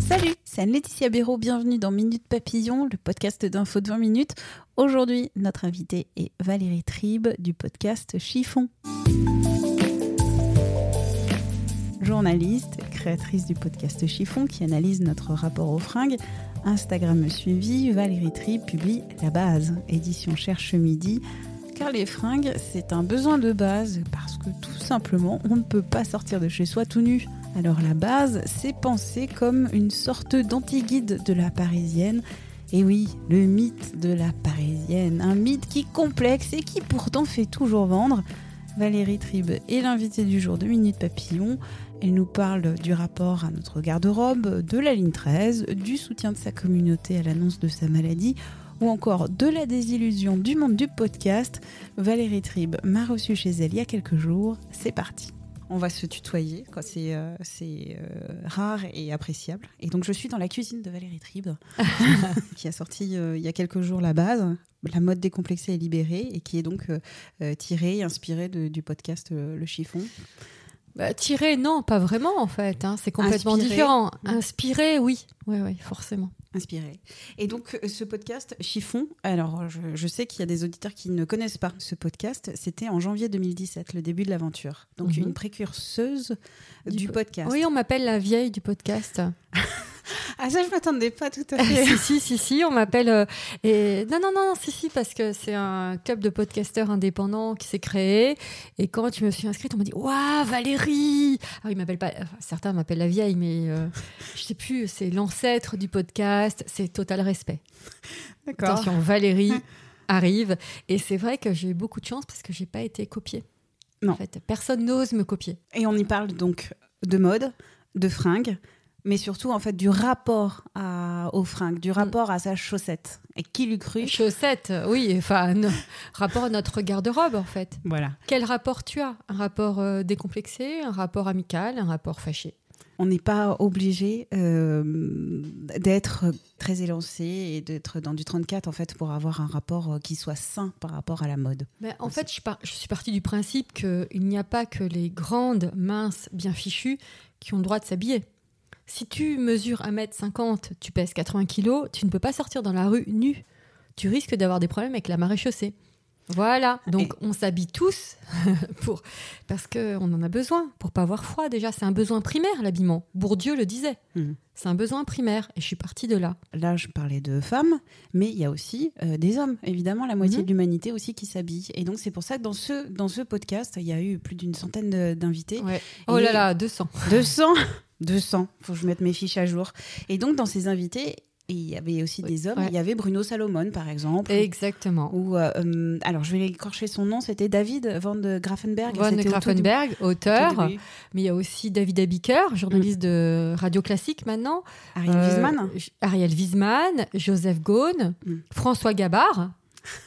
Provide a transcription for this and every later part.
Salut, c'est Anne-Laetitia Béraud, bienvenue dans Minute Papillon, le podcast d'info de 20 minutes. Aujourd'hui, notre invitée est Valérie Tribe du podcast Chiffon. Journaliste, créatrice du podcast Chiffon qui analyse notre rapport aux fringues, Instagram suivi, Valérie Tribe publie La Base, édition Cherche Midi. Car les fringues, c'est un besoin de base parce que tout simplement, on ne peut pas sortir de chez soi tout nu. Alors la base, c'est pensé comme une sorte d'anti-guide de la parisienne. Et oui, le mythe de la parisienne, un mythe qui complexe et qui pourtant fait toujours vendre. Valérie Tribe est l'invitée du jour de Minute Papillon. Elle nous parle du rapport à notre garde-robe, de la ligne 13, du soutien de sa communauté à l'annonce de sa maladie ou encore de la désillusion du monde du podcast. Valérie Tribe m'a reçu chez elle il y a quelques jours. C'est parti. On va se tutoyer, quoi. C'est euh, euh, rare et appréciable. Et donc, je suis dans la cuisine de Valérie Tribe, qui a sorti euh, il y a quelques jours la base, La mode décomplexée et libérée, et qui est donc tirée et inspirée de- du podcast Le Chiffon. Bah, tiré, non, pas vraiment en fait. hein, C'est complètement Inspiré. différent. Inspiré, oui. Oui, oui, forcément. Inspirée. Et donc, euh, ce podcast Chiffon, alors je, je sais qu'il y a des auditeurs qui ne connaissent pas ce podcast, c'était en janvier 2017, le début de l'aventure. Donc, Mhm. une précurseuse du, Du po- podcast. Oui, on m'appelle la vieille du podcast. Ah, ça, je m'attendais pas tout à si, fait. si, si, si, on m'appelle. euh, et non, non, non, si, si, parce que c'est un club de podcasteurs indépendants qui s'est créé. Et quand je me suis inscrite, on m'a dit Waouh, Valérie Alors, ils m'appellent pas. enfin, certains m'appellent la vieille, mais euh, je sais plus, c'est l'ancêtre du podcast. C'est total respect. D'accord. Attention, Valérie arrive. Et c'est vrai que j'ai eu beaucoup de chance parce que j'ai pas été copiée. Non. En fait, personne n'ose me copier. Et on y parle donc de mode, de fringues, mais surtout en fait du rapport à, aux fringues, du rapport à sa chaussette. Et qui l'eût cru? Chaussettes, oui, enfin, no- rapport à notre garde-robe, en fait. Voilà. Quel rapport tu as? Un rapport euh, décomplexé, un rapport amical, un rapport fâché? On n'est pas obligé euh, d'être très élancé et d'être dans du 34 en fait pour avoir un rapport euh, qui soit sain par rapport à la mode. Mais En fait, je, par- je suis partie du principe qu'il n'y a pas que les grandes, minces, bien fichues qui ont le droit de s'habiller. Si tu mesures 1m50, tu pèses 80 kg, tu ne peux pas sortir dans la rue nu. Tu risques d'avoir des problèmes avec la marée chaussée. Voilà, donc on s'habille tous pour parce qu'on en a besoin pour pas avoir froid déjà. C'est un besoin primaire l'habillement. Bourdieu le disait. Mhm. C'est un besoin primaire et je suis partie de là. Là, je parlais de femmes, mais il y a aussi euh, des hommes. Évidemment, la moitié Mhm. de l'humanité aussi qui s'habille. Et donc, c'est pour ça que dans ce, dans ce podcast, il y a eu plus d'une centaine d'invités. Ouais. Oh là là, 200. 200 200, faut que je mette mes fiches à jour. Et donc, dans ces invités, il y avait aussi des hommes. Ouais. Il y avait Bruno Salomon, par exemple. Exactement. Ou, euh, hum, alors, je vais écorcher son nom, c'était David Van de Grafenberg. Tout Grafenberg, début- auteur. tout. Mais il y a aussi David Abiker, journaliste de Radio Classique maintenant. Ariel Euh, Wiesman, Ariel Wiesman, Joseph Gaune, Mm. François Gabard,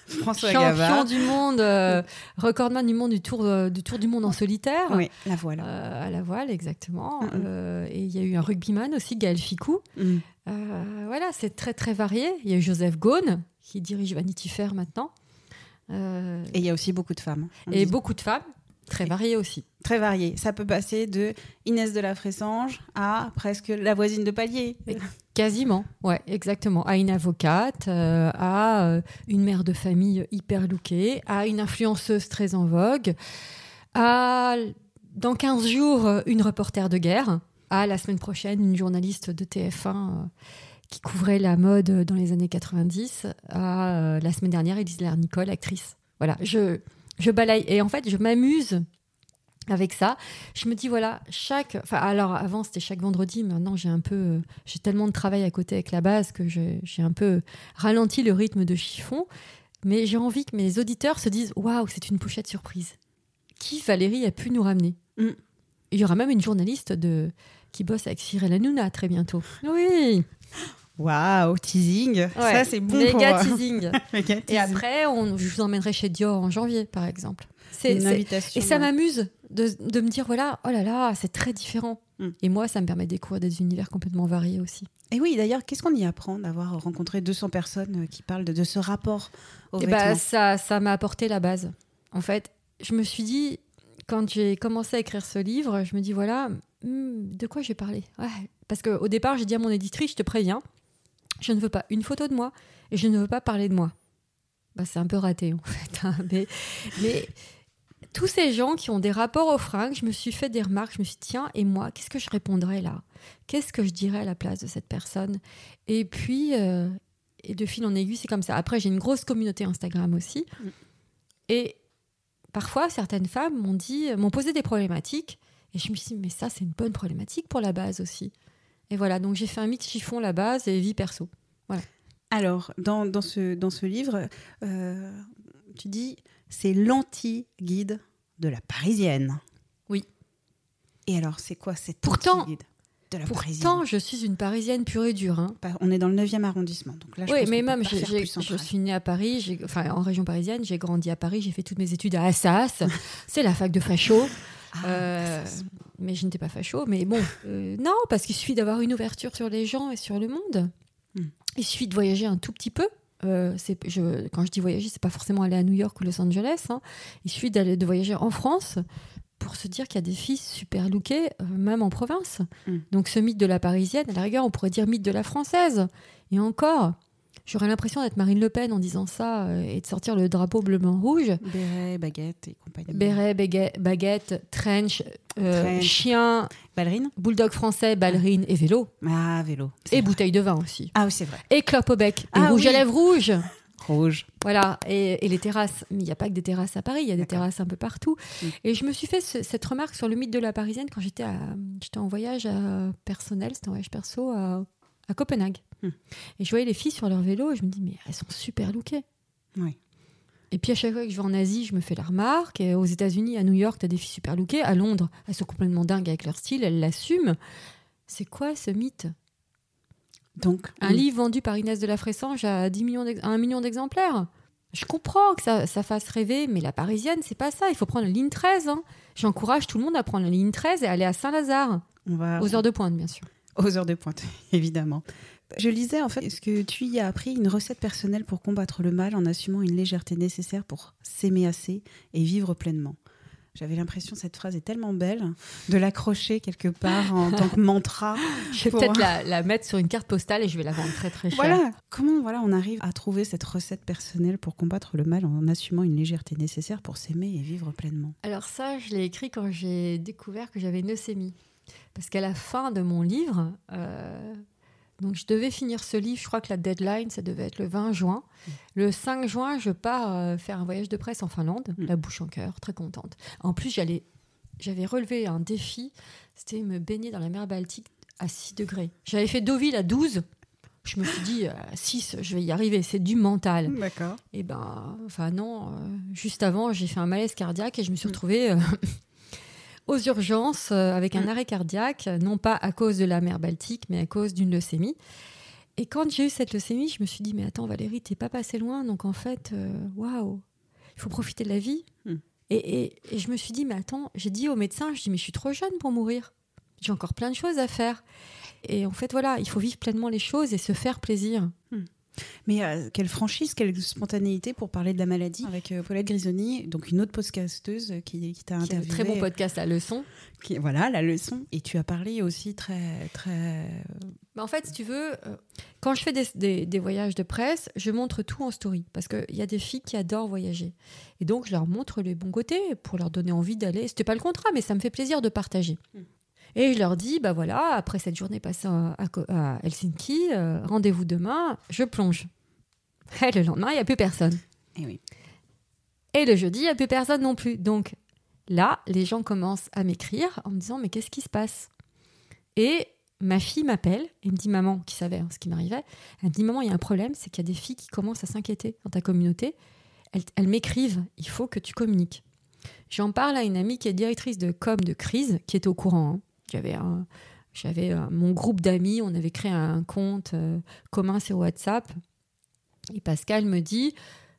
François champion Gavard. du monde, euh, recordman du monde du tour, euh, du tour du monde en solitaire. Oui, la voilà. Euh, à la voile, exactement. Mm, mm. Et il y a eu un rugbyman aussi, Gaël Ficou. Euh, voilà, c'est très très varié. Il y a eu Joseph Gaune, qui dirige Vanity Fair maintenant. Et il y a aussi beaucoup de femmes. Et dit. beaucoup de femmes, très variées aussi. Très varié. Ça peut passer de Inès de la Fressange à presque la voisine de palier. Quasiment, ouais, exactement. À une avocate, euh, à euh, une mère de famille hyper lookée, à une influenceuse très en vogue, à dans 15 jours une reporter de guerre, à la semaine prochaine une journaliste de TF1 euh, qui couvrait la mode dans les années 90, à euh, la semaine dernière Elise Nicole, actrice. Voilà, je, je balaye. Et en fait, je m'amuse avec ça. Je me dis, voilà, chaque. Enfin, alors avant, c'était chaque vendredi. Maintenant, j'ai un peu. euh, J'ai tellement de travail à côté avec la base que j'ai j'ai un peu ralenti le rythme de chiffon. Mais j'ai envie que mes auditeurs se disent, waouh, c'est une pochette surprise. Qui Valérie a pu nous ramener Mm. il y aura même une journaliste de, qui bosse avec Cyril Hanouna très bientôt. Oui. Waouh, teasing. Ça, c'est bon Méga pour... teasing. Méga Et teasing. après, on, je vous emmènerai chez Dior en janvier, par exemple. C'est, Une invitation. et ça m'amuse de, de me dire, voilà, oh là là, c'est très différent. Mm. Et moi, ça me permet de découvrir des univers complètement variés aussi. Et oui, d'ailleurs, qu'est-ce qu'on y apprend d'avoir rencontré 200 personnes euh, qui parlent de, de ce rapport au Et vêtement bah, ça, ça m'a apporté la base. En fait, je me suis dit, quand j'ai commencé à écrire ce livre, je me dis, voilà, hmm, de quoi je vais parler? Ouais. Parce qu'au départ, j'ai dit à mon éditrice, je te préviens, je ne veux pas une photo de moi et je ne veux pas parler de moi. Bah, c'est un peu raté, en fait. hein. Mais, mais tous ces gens qui ont des rapports aux fringues, je me suis fait des remarques, je me suis dit, tiens, et moi, qu'est-ce que je répondrais là? Qu'est-ce que je dirais à la place de cette personne? Et puis, euh, et de fil en aiguille, c'est comme ça. Après, j'ai une grosse communauté Instagram aussi. Et parfois, certaines femmes m'ont dit, m'ont posé des problématiques. Et je me suis dit, mais ça, c'est une bonne problématique pour la base aussi. Et voilà, donc j'ai fait un mix chiffon, la base et vie perso. Alors, dans, dans ce, dans ce livre, euh, tu dis c'est l'anti-guide de la parisienne. Oui. Et alors, c'est quoi cette Pourtant- anti-guide de la parisienne? Pourtant, je suis une parisienne pure et dure. hein. On est dans le 9e arrondissement. Donc là, je Oui, pense mais même, je suis née à Paris, enfin en région parisienne, j'ai grandi à Paris, j'ai fait toutes mes études à Assas. c'est la fac de facho. Ah, Euh, c'est- mais je n'étais pas facho. Mais bon, euh, non, parce qu'il suffit d'avoir une ouverture sur les gens et sur le monde. Hmm. Il suffit de voyager un tout petit peu. Euh, je, quand je dis voyager, c'est pas forcément aller à New York ou Los Angeles. hein. Il suffit d'aller de voyager en France pour se dire qu'il y a des filles super lookées, euh, même en province. Hmm. Donc ce mythe de la parisienne, à la rigueur, on pourrait dire mythe de la française. Et encore, j'aurais l'impression d'être Marine Le Pen en disant ça euh, et de sortir le drapeau bleu-blanc-rouge. Béret, baguette et compagnie. Béret, baguette, baguette trench, euh, Trench. chien, Ballerine bulldog français, ballerine et vélo. Ah, vélo. Et vrai. bouteille de vin aussi. Ah oui, c'est vrai. Et clope au bec. Et Ah rouge à oui. lèvres rouge. Rouge. Voilà. Et, et les terrasses. Mais il n'y a pas que des terrasses à Paris, il y a des terrasses un peu partout. Mm. Et je me suis fait ce- cette remarque sur le mythe de la parisienne quand j'étais à- en voyage à- personnel, c'était un voyage perso à, à Copenhague. Mm. Et je voyais les filles sur leur vélo et je me dis, mais elles sont super lookées. Oui. Et puis à chaque fois que je vais en Asie, je me fais la remarque. Et aux États-Unis, à New York, t'as des filles super lookées. À Londres, elles sont complètement dingues avec leur style, elles l'assument. C'est quoi ce mythe? Donc, Un livre vendu par Inès de la Fressange à 10 millions d'ex- à 1 million d'exemplaires? Je comprends que ça, ça fasse rêver, mais la parisienne, c'est pas ça. Il faut prendre la ligne 13. hein. J'encourage tout le monde à prendre la ligne 13 et aller à Saint-Lazare, va aux heures de pointe, bien sûr. aux heures de pointe, évidemment. Je lisais en fait, est-ce que tu y as appris une recette personnelle pour combattre le mal en assumant une légèreté nécessaire pour s'aimer assez et vivre pleinement? J'avais l'impression que cette phrase est tellement belle de l'accrocher quelque part en tant que mantra. Je vais Pour- peut-être la, la mettre sur une carte postale et je vais la vendre très très cher. Voilà, comment voilà on arrive à trouver cette recette personnelle pour combattre le mal en assumant une légèreté nécessaire pour s'aimer et vivre pleinement? Alors ça, je l'ai écrit quand j'ai découvert que j'avais une leucémie. Parce qu'à la fin de mon livre, euh, donc je devais finir ce livre, je crois que la deadline, ça devait être le 20 juin. Le 5 juin, je pars euh, faire un voyage de presse en Finlande, Mm. la bouche en cœur, très contente. En plus, j'allais, j'avais relevé un défi, c'était me baigner dans la mer Baltique à 6 degrés. J'avais fait Deauville à 12. Je me suis dit, euh, 6, je vais y arriver, c'est du mental. D'accord. Et ben, enfin non, euh, juste avant, j'ai fait un malaise cardiaque et je me suis Mm. retrouvée euh, aux urgences euh, avec un Mm. arrêt cardiaque, non pas à cause de la mer Baltique, mais à cause d'une leucémie. Et quand j'ai eu cette leucémie, je me suis dit, mais attends Valérie, t'es pas passé loin, donc en fait, euh, waouh, il faut profiter de la vie. Mm. Et, et- et je me suis dit, mais attends, j'ai dit au médecin, je dis, mais je suis trop jeune pour mourir. J'ai encore plein de choses à faire. Et en fait, voilà, il faut vivre pleinement les choses et se faire plaisir. Mais euh, quelle franchise, quelle spontanéité pour parler de la maladie avec euh, Paulette Grisoni, donc une autre podcasteuse qui, qui t'a Qui a un interviewé. très bon podcast, La Leçon. qui- voilà, la leçon. Et tu as parlé aussi très, très. Mais en fait, si tu veux, euh, quand je fais des, des- des voyages de presse, je montre tout en story. Parce qu'il y a des filles qui adorent voyager. Et donc, je leur montre les bons côtés pour leur donner envie d'aller. C'était pas le contrat, mais ça me fait plaisir de partager. Et je leur dis, bah voilà, après cette journée passée à, à Co- à Helsinki, euh, rendez-vous demain, je plonge. Et le lendemain, il n'y a plus personne. Eh oui. Et le jeudi, il n'y a plus personne non plus. Donc là, les gens commencent à m'écrire en me disant Mais qu'est-ce qui se passe? Et ma fille m'appelle et me dit Maman, qui savait hein, ce qui m'arrivait, elle me dit Maman, il y a un problème, c'est qu'il y a des filles qui commencent à s'inquiéter dans ta communauté. Elles, elles m'écrivent Il faut que tu communiques. J'en parle à une amie qui est directrice de com de crise, qui est au courant. hein. J'avais un- j'avais euh, mon groupe d'amis, on avait créé un compte euh, commun sur WhatsApp. Et Pascal me dit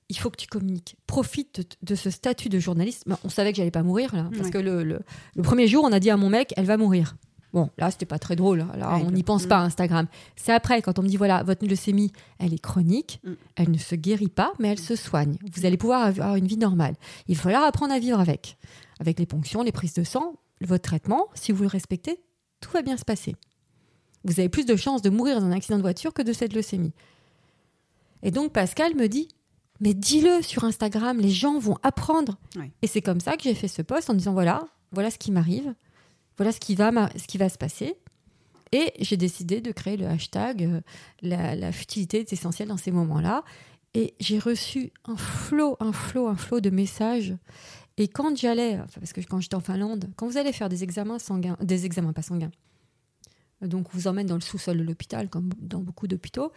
il faut que tu communiques. Profite de, de ce statut de journaliste. Ben, on savait que j'allais pas mourir là, parce Ouais. que le, le- le premier jour, on a dit à mon mec elle va mourir. Bon, là, c'était pas très drôle. Là, Ouais, on n'y pense pas Instagram. C'est après, quand on me dit voilà, votre leucémie, elle est chronique, Mm. elle ne se guérit pas, mais elle se soigne. Vous allez pouvoir avoir une vie normale. Il va falloir apprendre à vivre avec. Avec les ponctions, les prises de sang, votre traitement, si vous le respectez, tout va bien se passer. Vous avez plus de chances de mourir dans un accident de voiture que de cette leucémie. Et donc Pascal me dit, mais dis-le sur Instagram, les gens vont apprendre. Et c'est comme ça que j'ai fait ce post en disant, voilà, voilà ce qui m'arrive, voilà ce qui va, ce qui va se passer. Et j'ai décidé de créer le hashtag euh, la, la futilité est essentielle dans ces moments-là. Et j'ai reçu un flot, un flot, un flot de messages. Et quand j'allais, enfin, parce que quand j'étais en Finlande, quand vous allez faire des examens sanguins, des examens pas sanguins, donc on vous emmène dans le sous-sol de l'hôpital, comme dans beaucoup d'hôpitaux,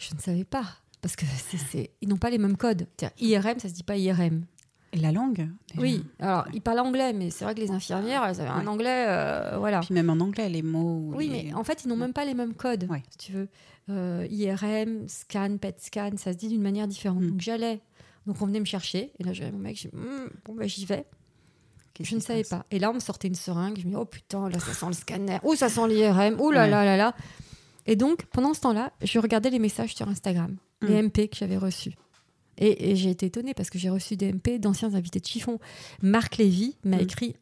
je ne savais pas. Parce que c'est- ils n'ont pas les mêmes codes. IRM, ça se dit pas IRM. Et la langue déjà. Oui, alors ils parlent anglais, mais c'est vrai que les infirmières, elles avaient un anglais, euh, voilà. Puis même en anglais, les mots. Oui, les- mais en fait, ils n'ont même pas les mêmes codes, Ouais. si tu veux. Euh, IRM, scan, PET scan, ça se dit d'une manière différente. Mm. Donc j'allais, donc on venait me chercher, et là j'avais mon mec, j'ai Hmm, bon ben j'y vais. Je ne savais pas. Et là, on me sortait une seringue, je me dis, oh putain, là ça sent le scanner, oh ça sent l'IRM, oh là Ouais. là là là. Et donc, pendant ce temps-là, je regardais les messages sur Instagram, les Mm. MP que j'avais reçus. Et, et j'ai été étonnée parce que j'ai reçu des MP d'anciens invités de chiffon. Marc Lévy m'a Mm. écrit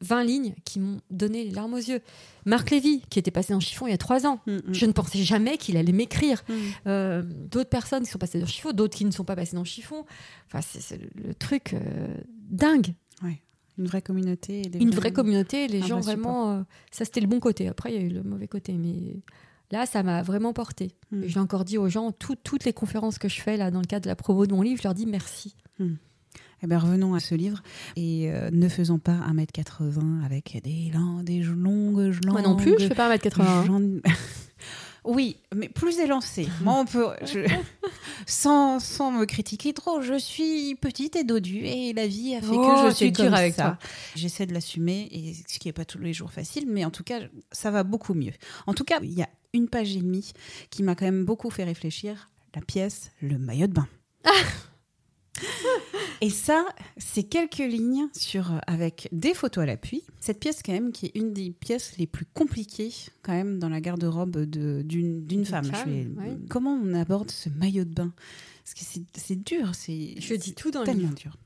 20 lignes qui m'ont donné les larmes aux yeux. Marc Lévy, qui était passé dans chiffon il y a trois ans. Mm, mm. Je ne pensais jamais qu'il allait m'écrire. Mm. Euh, d'autres personnes qui sont passées dans chiffon, d'autres qui ne sont pas passées dans chiffon. Enfin, c'est le, truc euh, dingue. Une vraie communauté. et des Une vraie communauté, les gens vrai vraiment. euh, ça, c'était le bon côté. Après, il y a eu le mauvais côté. Mais là, ça m'a vraiment porté. Mm. J'ai encore dit aux gens, tout- toutes les conférences que je fais là dans le cadre de la promo de mon livre, je leur dis merci. Eh ben, revenons à ce livre et euh, ne faisons pas 1m80 avec des, lan- des longues langues. Moi non plus, je fais pas 1m80. J'en- oui, mais plus élancé. Moi, on peut. je- Sans, sans me critiquer trop, je suis petite et dodue et la vie a fait Oh, que je suis dure avec ça. J'essaie de l'assumer et ce qui n'est pas tous les jours facile, mais en tout cas, ça va beaucoup mieux. En tout cas, il y a une page et demie qui m'a quand même beaucoup fait réfléchir. La pièce, le maillot de bain. Et ça, c'est quelques lignes sur, avec des photos à l'appui. Cette pièce, quand même, qui est une des pièces les plus compliquées, quand même, dans la garde-robe de- d'une femme. femme, vais-. Comment on aborde ce maillot de bain? Parce que c'est- dur, c'est Je dis tout dans le tellement livre. dur.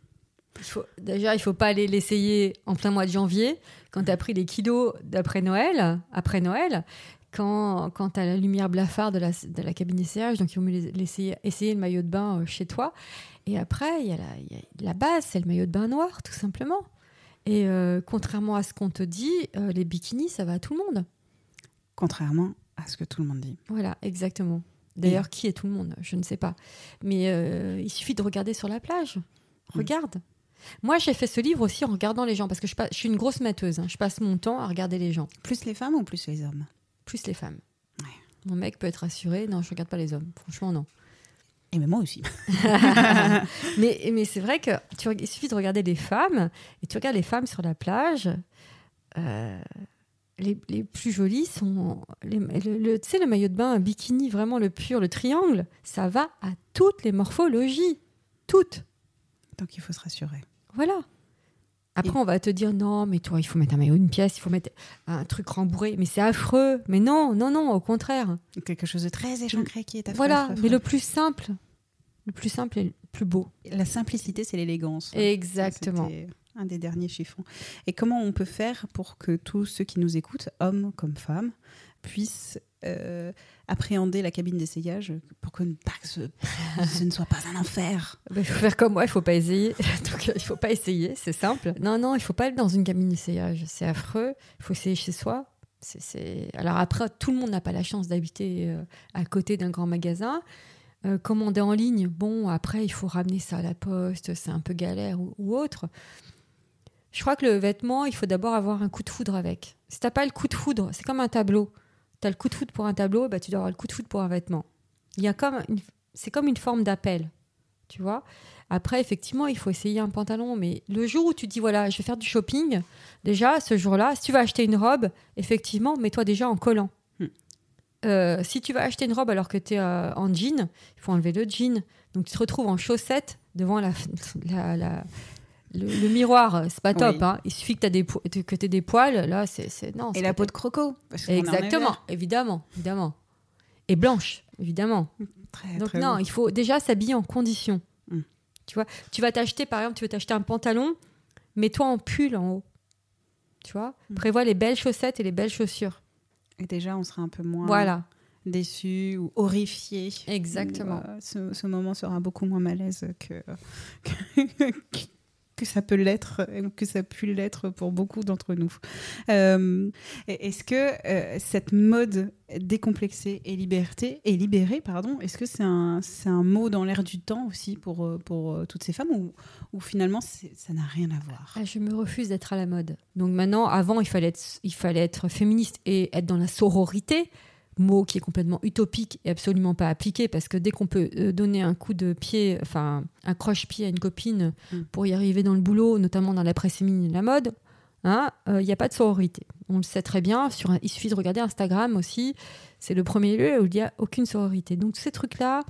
Il faut, déjà, il faut pas aller l'essayer en plein mois de janvier, quand tu as pris les kilos d'après Noël, après Noël, quand, quand tu as la lumière blafarde de la, de la cabine d'essayage, donc il vaut mieux les- l'essayer- essayer le maillot de bain euh, chez toi. Et après, il y, a la- il y a la base, c'est le maillot de bain noir, tout simplement. Et euh, contrairement à ce qu'on te dit, euh, les bikinis, ça va à tout le monde. Contrairement à ce que tout le monde dit. Voilà, exactement. D'ailleurs, qui est tout le monde? Je ne sais pas. Mais euh, il suffit de regarder sur la plage. Regarde. Moi, j'ai fait ce livre aussi en regardant les gens, parce que je suis une grosse matheuse. hein. Je passe mon temps à regarder les gens, Plus les femmes ou plus les hommes? Plus les femmes. Ouais. Mon mec peut être rassuré. Non, je regarde pas les hommes. Franchement, non. Et même moi aussi. mais mais c'est vrai que tu, il suffit de regarder les femmes, et tu regardes les femmes sur la plage. euh, les, les plus jolies sont. les- le, le- tu sais, le maillot de bain, un bikini, vraiment le pur, le triangle, ça va à toutes les morphologies. Toutes. Donc il faut se rassurer. Voilà. Après, on va te dire non, mais toi, il faut mettre un maillot, une pièce, il faut mettre un truc rembourré. Mais c'est affreux. Mais non, non, non, au contraire. Quelque chose de très échancré qui est affreux, voilà. affreux, Mais le plus simple, le plus simple et le plus beau. La simplicité, c'est l'élégance. Exactement. Un des derniers chiffons. Et comment on peut faire pour que tous ceux qui nous écoutent, hommes comme femmes, puissent euh, appréhender la cabine d'essayage pour que, ce, ne soit pas un enfer Ben, Il faut faire comme moi, il faut pas essayer. Donc, euh, il faut pas essayer, c'est simple. Non, non, il faut pas aller dans une cabine d'essayage. C'est affreux. Il faut essayer chez soi. Alors après, tout le monde n'a pas la chance d'habiter euh, à côté d'un grand magasin. Euh, commander en ligne, bon, après, il faut ramener ça à la poste, c'est un peu galère ou, ou autre. Je crois que le vêtement, il faut d'abord avoir un coup de foudre avec. Si t'as pas le coup de foudre, c'est comme un tableau. Tu as le coup de foudre pour un tableau, bah, tu dois avoir le coup de foudre pour un vêtement. Il y a comme une- C'est comme une forme d'appel, tu vois. Après, effectivement, il faut essayer un pantalon. Mais le jour où tu dis, voilà, je vais faire du shopping, déjà, ce jour-là, si tu vas acheter une robe, effectivement, mets-toi déjà en collant. Hmm. Euh, si tu vas acheter une robe alors que tu es euh, en jean, il faut enlever le jean. Donc tu te retrouves en chaussettes devant la, la- la- le, le miroir. C'est pas top. Oui. hein. Il suffit que tu aies des poils. Là, c'est non. Et la peau de croco. parce Exactement, évidemment, évidemment. Et blanche, évidemment. Très, Donc très non, beau. il faut déjà s'habiller en condition. Mm. Tu vois, tu vas t'acheter par exemple, tu veux t'acheter un pantalon, mets-toi en pull en haut. Tu vois, Mm. prévois les belles chaussettes et les belles chaussures. Et déjà, on sera un peu moins Voilà, déçu ou horrifié. exactement. Euh, ce, ce moment sera beaucoup moins malaise que, que, que ça peut l'être, ou que ça a pu l'être pour beaucoup d'entre nous. Euh, est-ce que euh, cette mode décomplexée et liberté et libérée, pardon, est-ce que c'est un, c'est un mot dans l'air du temps aussi pour, euh, pour euh, toutes ces femmes ou, finalement ça n'a rien à voir? Ah, je me refuse d'être à la mode. Donc maintenant, avant, il fallait il fallait être féministe et être dans la sororité, mot qui est complètement utopique et absolument pas appliqué parce que dès qu'on peut euh, donner un coup de pied, enfin un croche-pied à une copine Mm. pour y arriver dans le boulot, notamment dans la presse féminine et la mode, hein, euh, il n'y a pas de sororité. On le sait très bien. Sur un- il suffit de regarder Instagram aussi. C'est le premier lieu où il n'y a aucune sororité. Donc tous ces trucs-là,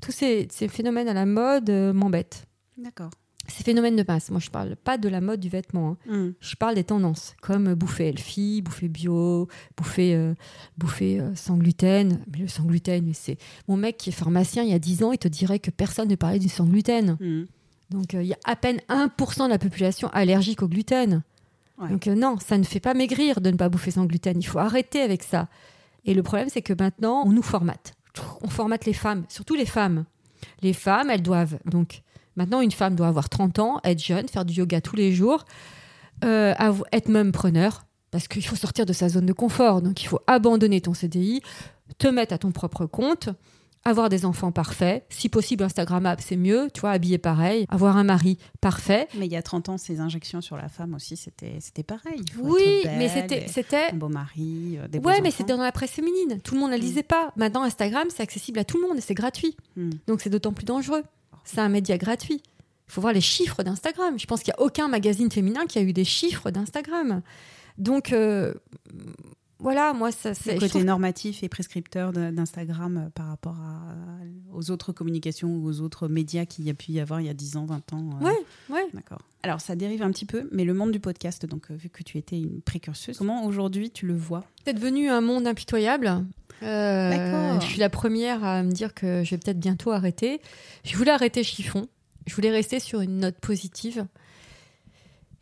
tous ces, ces phénomènes à la mode euh, m'embêtent. D'accord. Ces phénomènes de masse. Moi, je parle pas de la mode du vêtement. hein. Je parle des tendances, comme bouffer healthy, bouffer bio, bouffer, euh, bouffer euh, sans gluten. Mais le sans gluten, mais c'est. Mon mec qui est pharmacien il y a 10 ans, il te dirait que personne ne parlait du sans gluten. Mm. Donc euh, il y a à peine 1% de la population allergique au gluten. Ouais. Donc euh, non, ça ne fait pas maigrir de ne pas bouffer sans gluten. Il faut arrêter avec ça. Et le problème, c'est que maintenant, on nous formate. On formate les femmes, surtout les femmes. Les femmes, elles doivent. Donc maintenant, une femme doit avoir 30 ans, être jeune, faire du yoga tous les jours, euh, être même preneur, parce qu'il faut sortir de sa zone de confort. Donc il faut abandonner ton CDI, te mettre à ton propre compte, avoir des enfants parfaits, si possible Instagrammable, c'est mieux, tu vois, habiller pareil, avoir un mari parfait. Mais il y a 30 ans, ces injections sur la femme aussi, c'était pareil. Il faut Oui, être belle, mais c'était c'était un beau mari, euh, des beaux Ouais, mais c'était dans la presse féminine. Tout le monde ne la lisait pas. Maintenant, Instagram, c'est accessible à tout le monde et c'est gratuit. Mm. Donc, c'est d'autant plus dangereux. C'est un média gratuit. Il faut voir les chiffres d'Instagram. Je pense qu'il n'y a aucun magazine féminin qui a eu des chiffres d'Instagram. Donc, euh, voilà, moi, ça, c'est. le côté trouve- normatif et prescripteur d'Instagram euh, par rapport à- aux autres communications ou aux autres médias qu'il y a pu y avoir il y a 10 ans, 20 ans. euh, Ouais, ouais. D'accord. Alors, ça dérive un petit peu, mais le monde du podcast, donc euh, vu que tu étais une précurseuse, comment aujourd'hui tu le vois? C'est devenu un monde impitoyable. Euh. Je suis la première à me dire que je vais peut-être bientôt arrêter. Je voulais arrêter chiffon. Je voulais rester sur une note positive.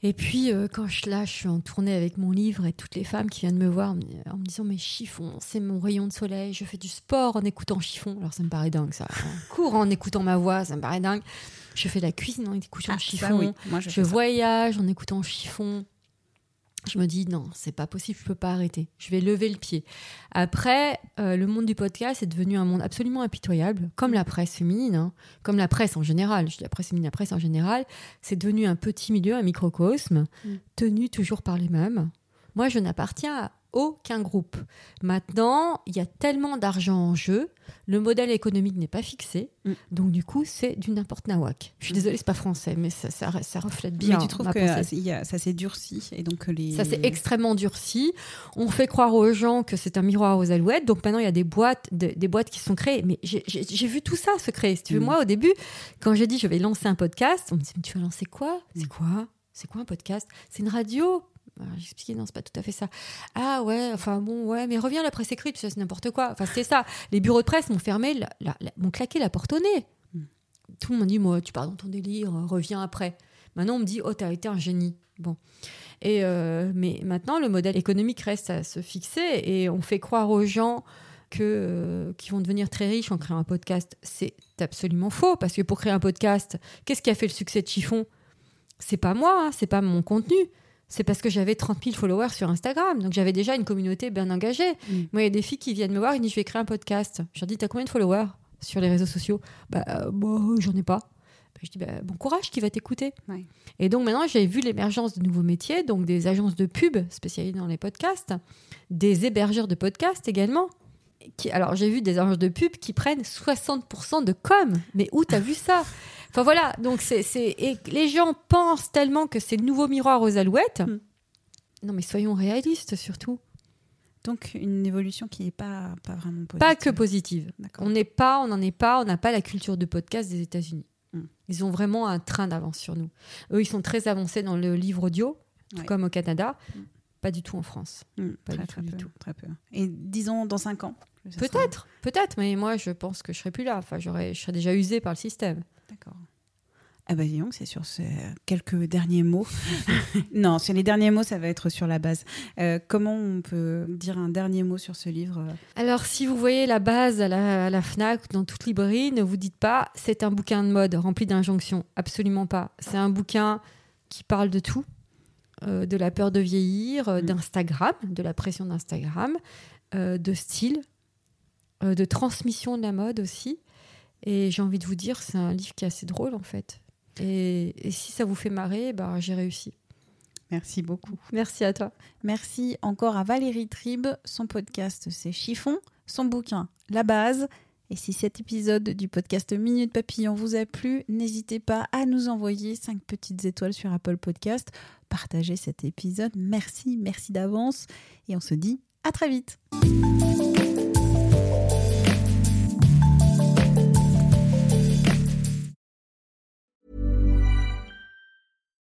Et puis, euh, quand je là, je suis en tournée avec mon livre et toutes les femmes qui viennent me voir en me- en disant Mais chiffon, c'est mon rayon de soleil. Je fais du sport en écoutant chiffon. Alors, ça me paraît dingue, ça. Je cours en écoutant ma voix, ça me paraît dingue. Je fais la cuisine en écoutant Ah, chiffon. ça, oui. Moi, je, voyage en écoutant chiffon. Je me dis non, c'est pas possible, je peux pas arrêter. Je vais lever le pied. Après, euh, le monde du podcast est devenu un monde absolument impitoyable, comme la presse féminine, hein, comme la presse en général. Je dis la presse féminine, la presse en général. C'est devenu un petit milieu, un microcosme, Mm. tenu toujours par les mêmes. Moi, je n'appartiens à aucun groupe. Maintenant, il y a tellement d'argent en jeu, le modèle économique n'est pas fixé, Mm. donc du coup, c'est du n'importe nawak. Je suis désolée, c'est pas français, mais ça, ça, ça reflète bien. mais tu trouves que pensée. euh, il y a- ça s'est durci et donc les. Ça s'est extrêmement durci. On fait croire aux gens que c'est un miroir aux alouettes. Donc maintenant, il y a des boîtes, de- des boîtes qui sont créées. Mais j'ai- vu tout ça se créer. Si tu veux, Mm. moi, au début, quand j'ai dit je vais lancer un podcast, on me dit mais tu vas lancer quoi? Mm. C'est quoi? C'est quoi un podcast? C'est une radio? J'expliquais, non, c'est pas tout à fait ça. Ah ouais, enfin bon, ouais, mais reviens à la presse écrite, c'est n'importe quoi. Enfin, c'était ça. Les bureaux de presse m'ont fermé, la- la- la- m'ont claqué la porte au nez. Mm. Tout le monde dit, moi, tu pars dans ton délire, reviens après. Maintenant, on me dit, oh, t'as été un génie. Bon. Et euh, mais maintenant, le modèle économique reste à se fixer et on fait croire aux gens que euh, qui vont devenir très riches en créant un podcast. C'est absolument faux parce que pour créer un podcast, qu'est-ce qui a fait le succès de Chiffon? C'est pas moi, hein, c'est pas mon contenu. C'est parce que j'avais 30 000 followers sur Instagram. Donc j'avais déjà une communauté bien engagée. Mm. Moi, il y a des filles qui viennent me voir et disent Je vais créer un podcast. Je leur dis T'as combien de followers sur les réseaux sociaux? Bah, euh, moi, j'en ai pas. Bah, je dis bah, Bon courage, qui va t'écouter Ouais. Et donc maintenant, j'ai vu l'émergence de nouveaux métiers, donc des agences de pub spécialisées dans les podcasts, des hébergeurs de podcasts également. Qui, alors j'ai vu des agences de pub qui prennent 60% de com. Mais où t'as vu ça? Enfin voilà, donc c'est, et les gens pensent tellement que c'est le nouveau miroir aux alouettes. Mm. Non mais soyons réalistes surtout. Donc une évolution qui n'est pas, pas vraiment positive. Pas que positive. On n'est pas, on n'en est pas, on n'a pas la culture de podcast des États-Unis. Mm. Ils ont vraiment un train d'avance sur nous. Eux, ils sont très avancés dans le livre audio, tout Ouais. comme au Canada. Mm. Pas du tout en France. Mm, Pas très, du très tout, du peu, tout. très peu. Et disons dans 5 ans. sera- Peut-être, peut-être, mais moi, je pense que je serai plus là. Enfin, j'aurais, je serais déjà usé par le système. D'accord. Ah bah dis donc, c'est sur ces quelques derniers mots. non, sur les derniers mots, ça va être sur la base. Euh, comment on peut dire un dernier mot sur ce livre euh, Alors, si vous voyez la base à la, à la Fnac dans toute librairie, ne vous dites pas c'est un bouquin de mode rempli d'injonctions. Absolument pas. C'est un bouquin qui parle de tout, Euh, de la peur de vieillir, euh, Mm. d'Instagram, de la pression d'Instagram, euh, de style, de transmission de la mode aussi. Et j'ai envie de vous dire, c'est un livre qui est assez drôle en fait. Et, et si ça vous fait marrer, bah, j'ai réussi. Merci beaucoup. Merci à toi. Merci encore à Valérie Tribe. Son podcast, c'est Chiffon. Son bouquin, La base. Et si cet épisode du podcast Minute Papillon vous a plu, n'hésitez pas à nous envoyer 5 petites étoiles sur Apple Podcast. Partagez cet épisode. Merci, merci d'avance. Et on se dit à très vite.